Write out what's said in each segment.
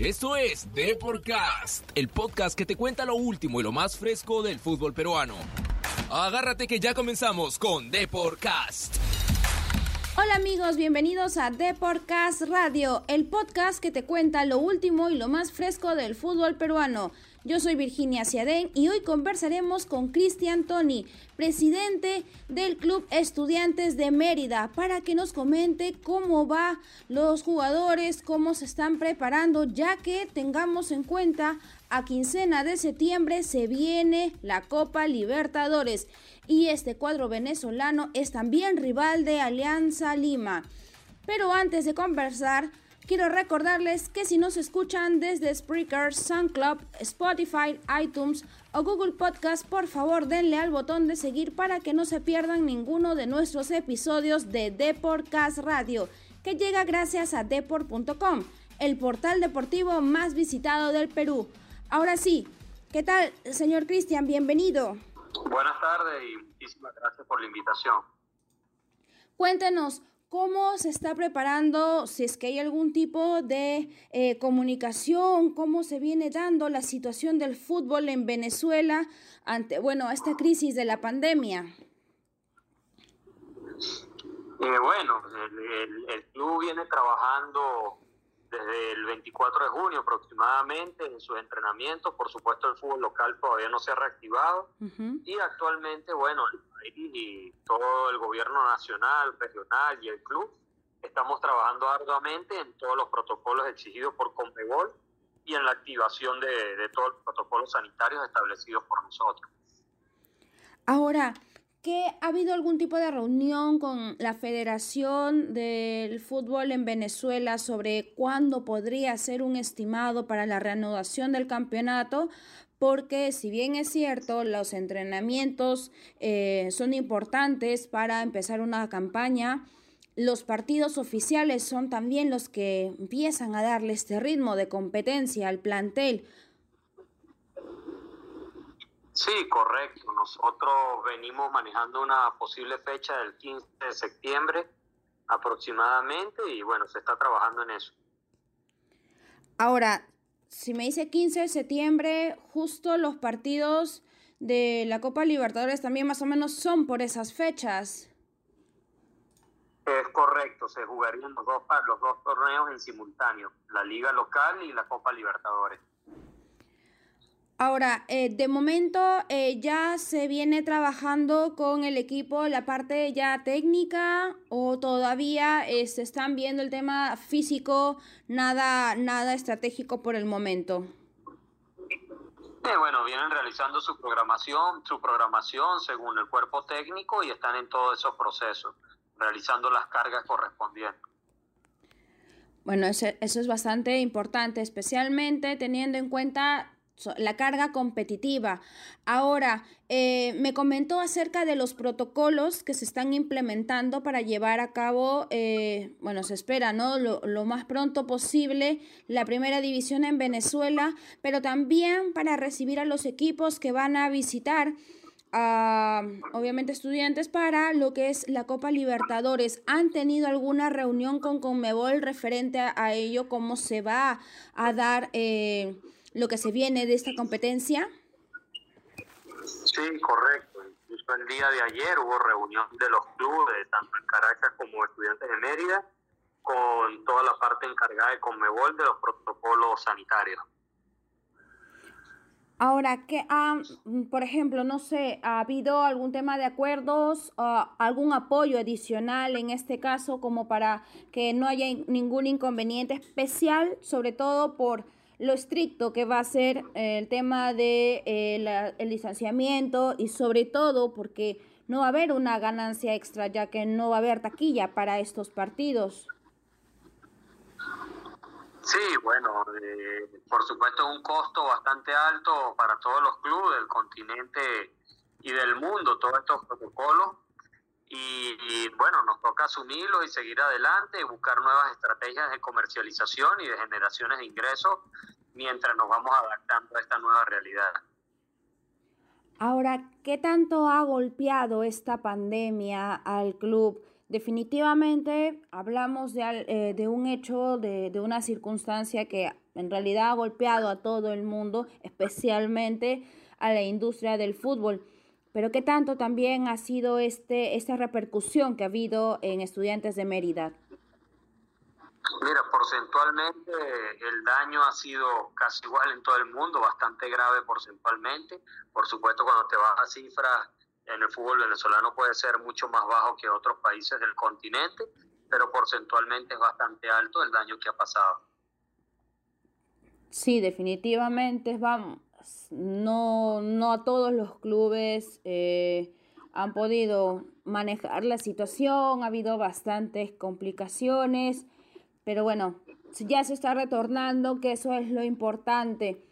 Esto es Deporcast, el podcast que te cuenta lo último y lo más fresco del fútbol peruano. Agárrate que ya comenzamos con Deporcast. Hola amigos, bienvenidos a Deporcast Radio, el podcast que te cuenta lo último y lo más fresco del fútbol peruano. Yo soy Virginia Ciadén y hoy conversaremos con Cristian Toni, presidente del Club Estudiantes de Mérida, para que nos comente cómo va los jugadores, cómo se están preparando, ya que tengamos en cuenta a quincena de septiembre se viene la Copa Libertadores y este cuadro venezolano es también rival de Alianza Lima. Pero antes de conversar, Quiero recordarles que si nos escuchan desde Spreaker, SoundCloud, Spotify, iTunes o Google Podcast, por favor denle al botón de seguir para que no se pierdan ninguno de nuestros episodios de Deportcast Radio, que llega gracias a deport.com, el portal deportivo más visitado del Perú. Ahora sí, ¿qué tal, señor Cristian? Bienvenido. Buenas tardes y muchísimas gracias por la invitación. Cuéntenos, ¿Cómo se está preparando, si es que hay algún tipo de eh, comunicación, cómo se viene dando la situación del fútbol en Venezuela ante, bueno, esta crisis de la pandemia? Eh, bueno, el, club viene trabajando desde el 24 de junio aproximadamente en sus entrenamientos. Por supuesto, el fútbol local todavía no se ha reactivado. Y actualmente, bueno, el y todo el gobierno nacional, regional y el club estamos trabajando arduamente en todos los protocolos exigidos por Conmebol y en la activación de, todos los protocolos sanitarios establecidos por nosotros. Ahora, que ha habido algún tipo de reunión con la Federación del Fútbol en Venezuela sobre cuándo podría ser un estimado para la reanudación del campeonato, porque si bien es cierto, los entrenamientos eh, son importantes para empezar una campaña, los partidos oficiales son también los que empiezan a darle este ritmo de competencia al plantel. Sí, correcto. Nosotros venimos manejando una posible fecha del 15 de septiembre aproximadamente y bueno, se está trabajando en eso. Ahora, si me dice 15 de septiembre, justo los partidos de la Copa Libertadores también más o menos son por esas fechas. Es correcto, se jugarían los dos, los dos torneos en simultáneo, la Liga Local y la Copa Libertadores. Ahora, eh, de momento eh, ya se viene trabajando con el equipo la parte ya técnica o todavía eh, se están viendo el tema físico, nada, nada estratégico por el momento. bueno, vienen realizando su programación, su programación según el cuerpo técnico y están en todos esos procesos, realizando las cargas correspondientes. Bueno, eso es bastante importante, especialmente teniendo en cuenta la carga competitiva. Ahora, eh, me comentó acerca de los protocolos que se están implementando para llevar a cabo, eh, bueno, se espera, ¿no? Lo, lo, más pronto posible la primera división en Venezuela, pero también para recibir a los equipos que van a visitar a, obviamente, estudiantes para lo que es la Copa Libertadores. ¿Han tenido alguna reunión con Conmebol referente a, ello? ¿Cómo se va a dar eh, lo que se viene de esta competencia? Sí, correcto. Incluso el día de ayer hubo reunión de los clubes, tanto en Caracas como estudiantes de Mérida, con toda la parte encargada de Conmebol de los protocolos sanitarios. Ahora, que por ejemplo, no sé, ¿ha habido algún tema de acuerdos, algún apoyo adicional en este caso como para que no haya ningún inconveniente especial, sobre todo por lo estricto que va a ser el tema de eh, el distanciamiento y sobre todo porque no va a haber una ganancia extra ya que no va a haber taquilla para estos partidos. Sí, bueno, eh, por supuesto un costo bastante alto para todos los clubes del continente y del mundo, todos estos protocolos. Y, bueno, nos toca asumirlo y seguir adelante, buscar nuevas estrategias de comercialización y de generaciones de ingresos mientras nos vamos adaptando a esta nueva realidad. Ahora, ¿qué tanto ha golpeado esta pandemia al club definitivamente hablamos de, eh, de un hecho, de, de, una circunstancia que en realidad ha golpeado a todo el mundo, especialmente a la industria del fútbol. Pero ¿qué tanto también ha sido este, esta repercusión que ha habido en estudiantes de Mérida? Mira, porcentualmente el daño ha sido casi igual en todo el mundo, bastante grave porcentualmente. Por supuesto, cuando te vas a cifras en el fútbol venezolano puede ser mucho más bajo que otros países del continente, pero porcentualmente es bastante alto el daño que ha pasado. Sí, definitivamente vamos, no, no a todos los clubes eh, han podido manejar la situación, ha habido bastantes complicaciones, pero bueno, ya se está retornando, que eso es lo importante.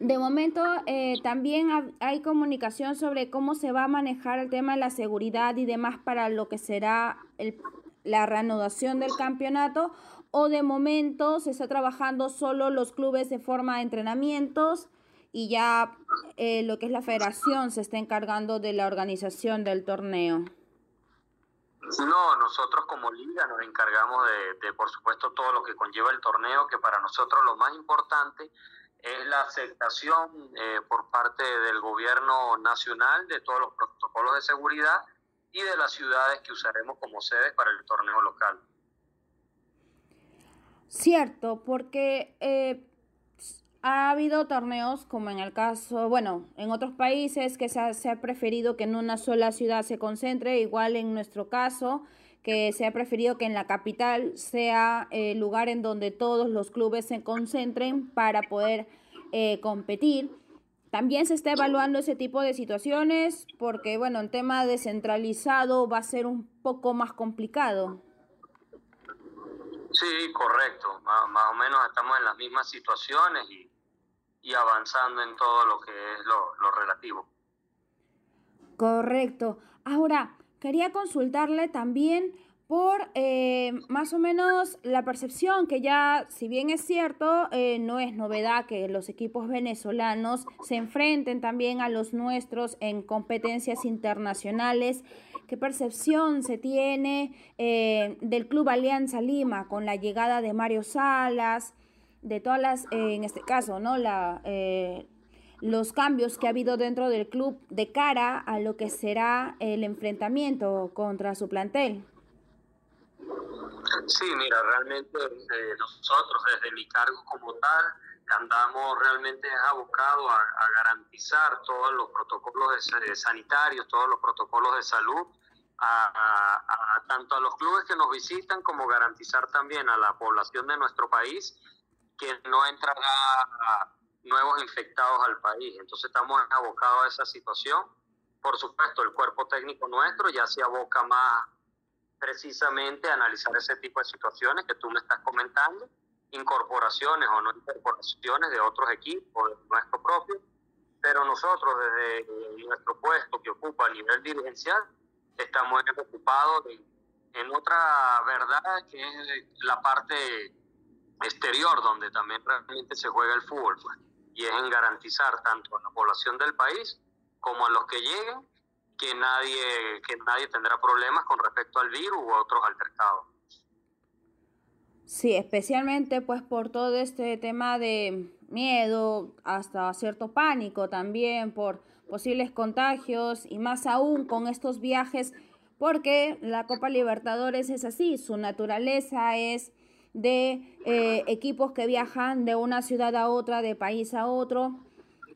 De momento, eh, también hay comunicación sobre cómo se va a manejar el tema de la seguridad y demás para lo que será el, la reanudación del campeonato. O de momento se está trabajando solo los clubes de forma de entrenamientos y ya eh, lo que es la federación se está encargando de la organización del torneo. No, nosotros como liga nos encargamos de, de, por supuesto, todo lo que conlleva el torneo, que para nosotros lo más importante es la aceptación eh, por parte del gobierno nacional de todos los protocolos de seguridad y de las ciudades que usaremos como sedes para el torneo local. Cierto, porque eh, ha habido torneos como en el caso, bueno, en otros países que se ha, se ha preferido que en una sola ciudad se concentre, igual en nuestro caso que se ha preferido que en la capital sea el lugar en donde todos los clubes se concentren para poder eh, competir. También se está evaluando ese tipo de situaciones porque, bueno, el tema descentralizado va a ser un poco más complicado. Sí, correcto. Más, o menos estamos en las mismas situaciones y, y avanzando en todo lo que es lo, lo relativo. Correcto. Ahora, quería consultarle también por eh, más o menos la percepción que ya, si bien es cierto, eh, no es novedad que los equipos venezolanos se enfrenten también a los nuestros en competencias internacionales. ¿Qué percepción se tiene eh, del Club Alianza Lima con la llegada de Mario Salas, de todas las, en este caso, ¿no? La, los cambios que ha habido dentro del club de cara a lo que será el enfrentamiento contra su plantel. Sí, mira, realmente eh, nosotros desde mi cargo como tal andamos realmente abocados a, a garantizar todos los protocolos de, sanitarios, todos los protocolos de salud, a, a, tanto a los clubes que nos visitan como garantizar también a la población de nuestro país que no entrará nuevos infectados al país. Entonces estamos abocados a esa situación. Por supuesto, el cuerpo técnico nuestro ya se aboca más precisamente a analizar ese tipo de situaciones que tú me estás comentando, incorporaciones o no incorporaciones de otros equipos, de nuestro propio, pero nosotros desde nuestro puesto que ocupa a nivel dirigencial estamos ocupados en, en otra verdad que es la parte exterior donde también realmente se juega el fútbol. Pues y es en garantizar tanto a la población del país como a los que lleguen que nadie, que nadie tendrá problemas con respecto al virus u otros altercados. Sí, especialmente pues por todo este tema de miedo, hasta cierto pánico también por posibles contagios y más aún con estos viajes, porque la Copa Libertadores es así, su naturaleza es de eh, equipos que viajan de una ciudad a otra, de país a otro,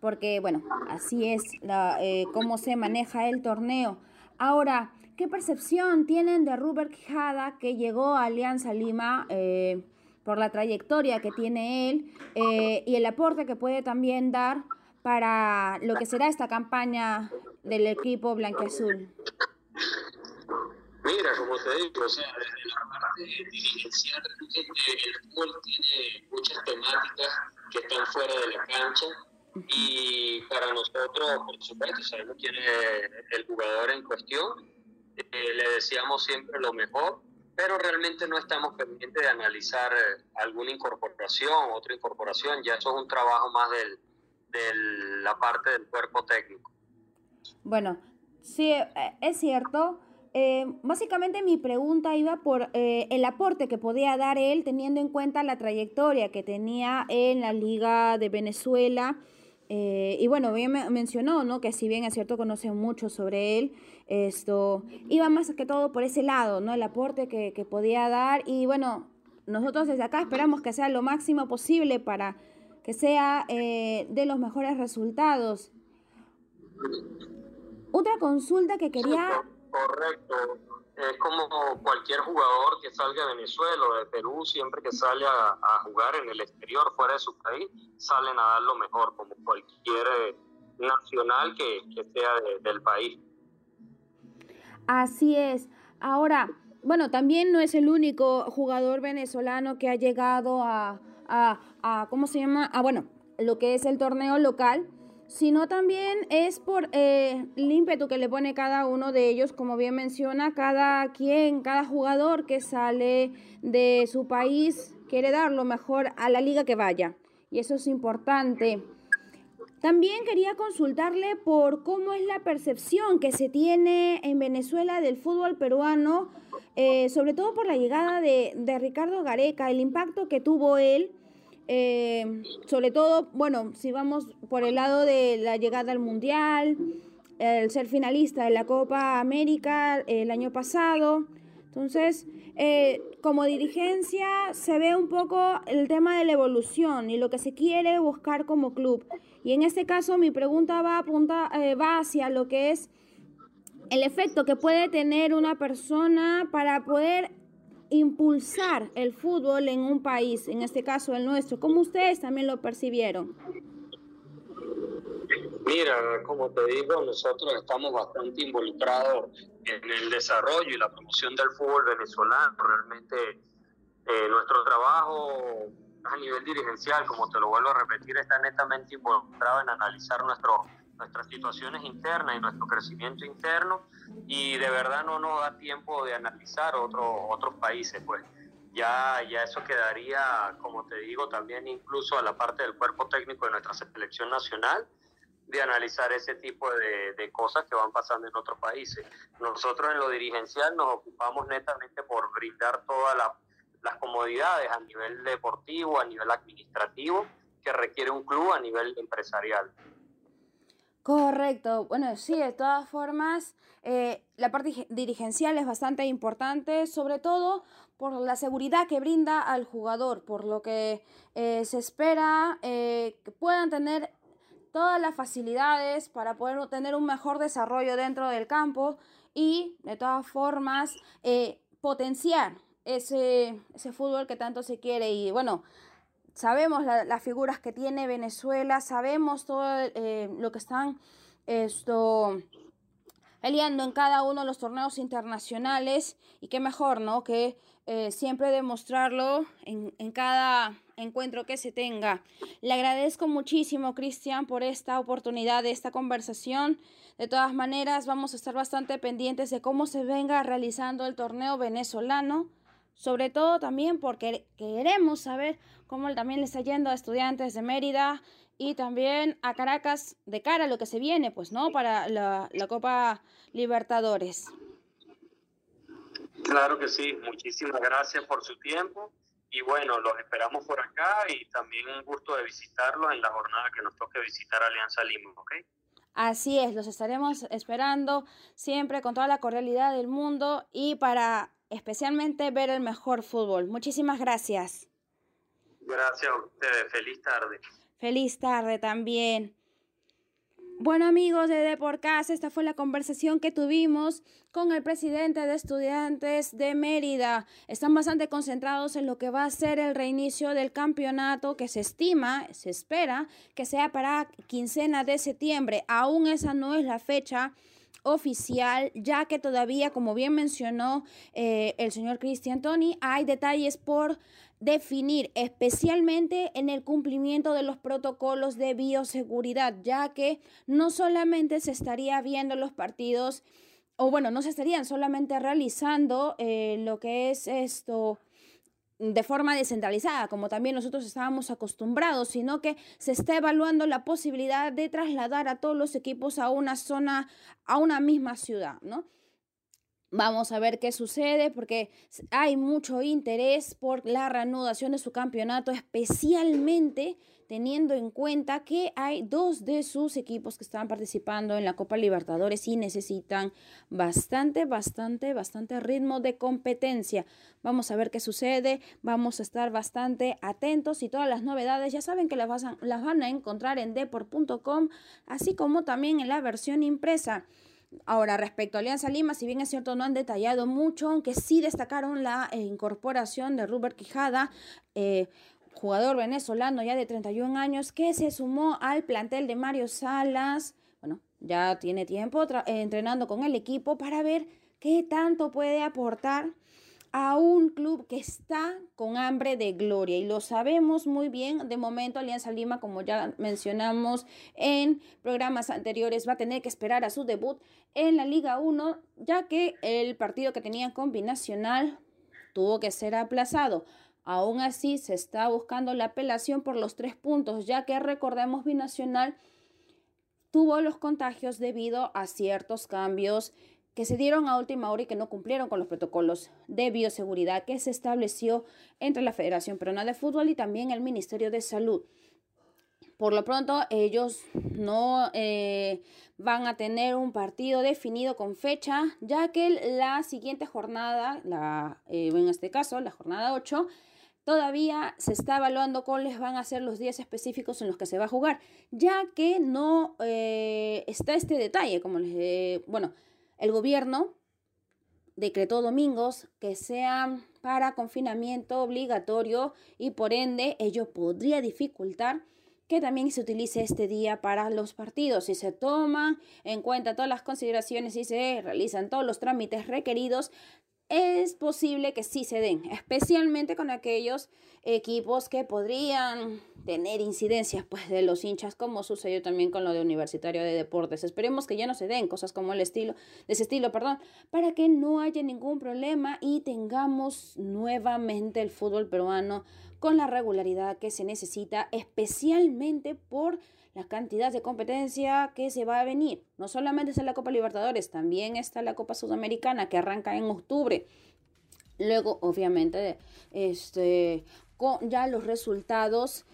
porque bueno, así es la, eh, cómo se maneja el torneo. Ahora, ¿qué percepción tienen de Rubert Quijada que llegó a Alianza Lima eh, por la trayectoria que tiene él y el aporte que puede también dar para lo que será esta campaña del equipo blanqueazul? Mira, como te digo, o sea, desde la parte dirigencial, el fútbol tiene muchas temáticas que están fuera de la cancha y para nosotros, por supuesto, sabemos quién es el jugador en cuestión, eh, le decíamos siempre lo mejor, pero realmente no estamos pendientes de analizar eh, alguna incorporación, otra incorporación, ya eso es un trabajo más del, de la parte del cuerpo técnico. Bueno, sí, eh, es cierto eh, básicamente mi pregunta iba por eh, el aporte que podía dar él teniendo en cuenta la trayectoria que tenía en la Liga de Venezuela. Eh, y bueno, bien mencionó, ¿no? Que si bien es cierto conoce mucho sobre él, esto iba más que todo por ese lado, ¿no? El aporte que, que podía dar. Y bueno, nosotros desde acá esperamos que sea lo máximo posible para que sea de los mejores resultados. Otra consulta que quería Correcto. Es como cualquier jugador que salga de Venezuela o de Perú, siempre que sale a, jugar en el exterior, fuera de su país, salen a dar lo mejor, como cualquier eh, nacional que, sea del país. Así es. Ahora, bueno, también no es el único jugador venezolano que ha llegado a, a, a ¿cómo se llama? A, bueno, lo que es el torneo local sino también es por eh, el ímpetu que le pone cada uno de ellos, como bien menciona, cada quien, cada jugador que sale de su país quiere dar lo mejor a la liga que vaya, y eso es importante. También quería consultarle por cómo es la percepción que se tiene en Venezuela del fútbol peruano, eh, sobre todo por la llegada de, de Ricardo Gareca, el impacto que tuvo él eh, sobre todo, bueno, si vamos por el lado de la llegada al Mundial, el ser finalista de la Copa América el año pasado. Entonces, eh, como dirigencia se ve un poco el tema de la evolución y lo que se quiere buscar como club. Y en este caso mi pregunta va, apunta, eh, va hacia lo que es el efecto que puede tener una persona para poder impulsar el fútbol en un país, en este caso el nuestro, como ustedes también lo percibieron? Mira, como te digo, nosotros estamos bastante involucrados en el desarrollo y la promoción del fútbol venezolano. Realmente eh, nuestro trabajo a nivel dirigencial, como te lo vuelvo a repetir, está netamente involucrado en analizar nuestro nuestras situaciones internas y nuestro crecimiento interno y de verdad no nos da tiempo de analizar otro, otros países, pues ya, ya eso quedaría, como te digo, también incluso a la parte del cuerpo técnico de nuestra selección nacional de analizar ese tipo de, de cosas que van pasando en otros países. Nosotros en lo dirigencial nos ocupamos netamente por brindar todas las comodidades a nivel deportivo, a nivel administrativo, que requiere un club a nivel empresarial. Correcto. Bueno, sí, de todas formas, eh, la parte dirigencial es bastante importante, sobre todo por la seguridad que brinda al jugador, por lo que eh, se espera eh, que puedan tener todas las facilidades para poder tener un mejor desarrollo dentro del campo y de todas formas potenciar ese, ese fútbol que tanto se quiere. Y bueno, sabemos las figuras que tiene Venezuela, sabemos todo eh, lo que están esto peleando en cada uno de los torneos internacionales y qué mejor, ¿no? Que eh, siempre demostrarlo en, en, cada encuentro que se tenga. Le agradezco muchísimo, Cristian, por esta oportunidad de esta conversación. De todas maneras, vamos a estar bastante pendientes de cómo se venga realizando el torneo venezolano sobre todo también porque queremos saber cómo también le está yendo a estudiantes de Mérida y también a Caracas de cara a lo que se viene, pues, ¿no? Para la, Copa Libertadores. Claro que sí, muchísimas gracias por su tiempo y bueno, los esperamos por acá y también un gusto de visitarlos en la jornada que nos toque visitar Alianza Lima, ¿ok? Así es, los estaremos esperando siempre con toda la cordialidad del mundo y para especialmente ver el mejor fútbol. Muchísimas gracias. Gracias a ustedes. Feliz tarde. Feliz tarde también. Bueno amigos de Deporcast, esta fue la conversación que tuvimos con el presidente de estudiantes de Mérida. Están bastante concentrados en lo que va a ser el reinicio del campeonato que se estima, se espera que sea para quincena de septiembre. Aún esa no es la fecha oficial, ya que todavía, como bien mencionó eh, el señor Cristian Tony, hay detalles por definir, especialmente en el cumplimiento de los protocolos de bioseguridad, ya que no solamente se estaría viendo los partidos, o bueno, no se estarían solamente realizando eh, lo que es esto de forma descentralizada, como también nosotros estábamos acostumbrados, sino que se está evaluando la posibilidad de trasladar a todos los equipos a una zona, a una misma ciudad, ¿no? Vamos a ver qué sucede porque hay mucho interés por la reanudación de su campeonato, especialmente teniendo en cuenta que hay dos de sus equipos que están participando en la Copa Libertadores y necesitan bastante, bastante, bastante ritmo de competencia. Vamos a ver qué sucede, vamos a estar bastante atentos y todas las novedades ya saben que las, las van a encontrar en deport.com, así como también en la versión impresa. Ahora, respecto a Alianza Lima, si bien es cierto, no han detallado mucho, aunque sí destacaron la eh, incorporación de Robert Quijada, eh, jugador venezolano ya de 31 años, que se sumó al plantel de Mario Salas. Bueno, ya tiene tiempo eh, entrenando con el equipo para ver qué tanto puede aportar a un club que está con hambre de gloria y lo sabemos muy bien. De momento Alianza Lima, como ya mencionamos en programas anteriores, va a tener que esperar a su debut en la Liga 1, ya que el partido que tenía con Binacional tuvo que ser aplazado. Aún así, se está buscando la apelación por los tres puntos, ya que recordemos Binacional tuvo los contagios debido a ciertos cambios que se dieron a última hora y que no cumplieron con los protocolos de bioseguridad que se estableció entre la Federación Peruana de Fútbol y también el Ministerio de Salud. Por lo pronto, ellos no eh, van a tener un partido definido con fecha, ya que la siguiente jornada, la, eh, en este caso, la jornada 8, todavía se está evaluando cuáles van a ser los días específicos en los que se va a jugar, ya que no eh, está este detalle, como les... bueno, el gobierno decretó domingos que sean para confinamiento obligatorio y por ende ello podría dificultar que también se utilice este día para los partidos. Si se toman en cuenta todas las consideraciones y se realizan todos los trámites requeridos, es posible que sí se den, especialmente con aquellos equipos que podrían tener incidencias pues de los hinchas como sucedió también con lo de Universitario de Deportes. Esperemos que ya no se den cosas como el estilo de ese estilo, perdón, para que no haya ningún problema y tengamos nuevamente el fútbol peruano con la regularidad que se necesita, especialmente por la cantidad de competencia que se va a venir. No solamente está la Copa Libertadores, también está la Copa Sudamericana que arranca en octubre. Luego, obviamente, este, con ya los resultados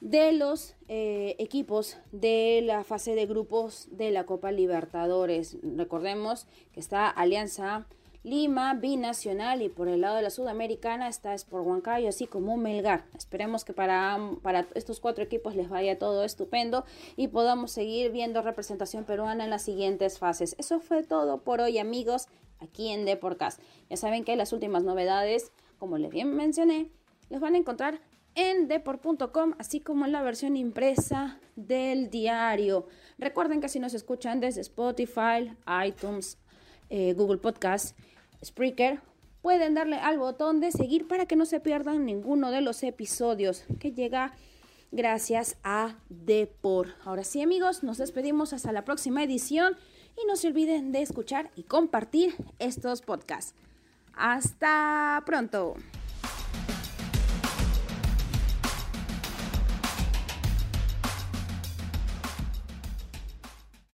de los eh, equipos de la fase de grupos de la Copa Libertadores. Recordemos que está Alianza Lima, Binacional y por el lado de la Sudamericana está Sport Huancayo, así como Melgar. Esperemos que para, para estos cuatro equipos les vaya todo estupendo y podamos seguir viendo representación peruana en las siguientes fases. Eso fue todo por hoy, amigos, aquí en Deporcast. Ya saben que las últimas novedades, como les bien mencioné, les van a encontrar en deport.com, así como en la versión impresa del diario. Recuerden que si nos escuchan desde Spotify, iTunes, eh, Google Podcast, Spreaker, pueden darle al botón de seguir para que no se pierdan ninguno de los episodios que llega gracias a Depor. Ahora sí amigos, nos despedimos hasta la próxima edición y no se olviden de escuchar y compartir estos podcasts. Hasta pronto.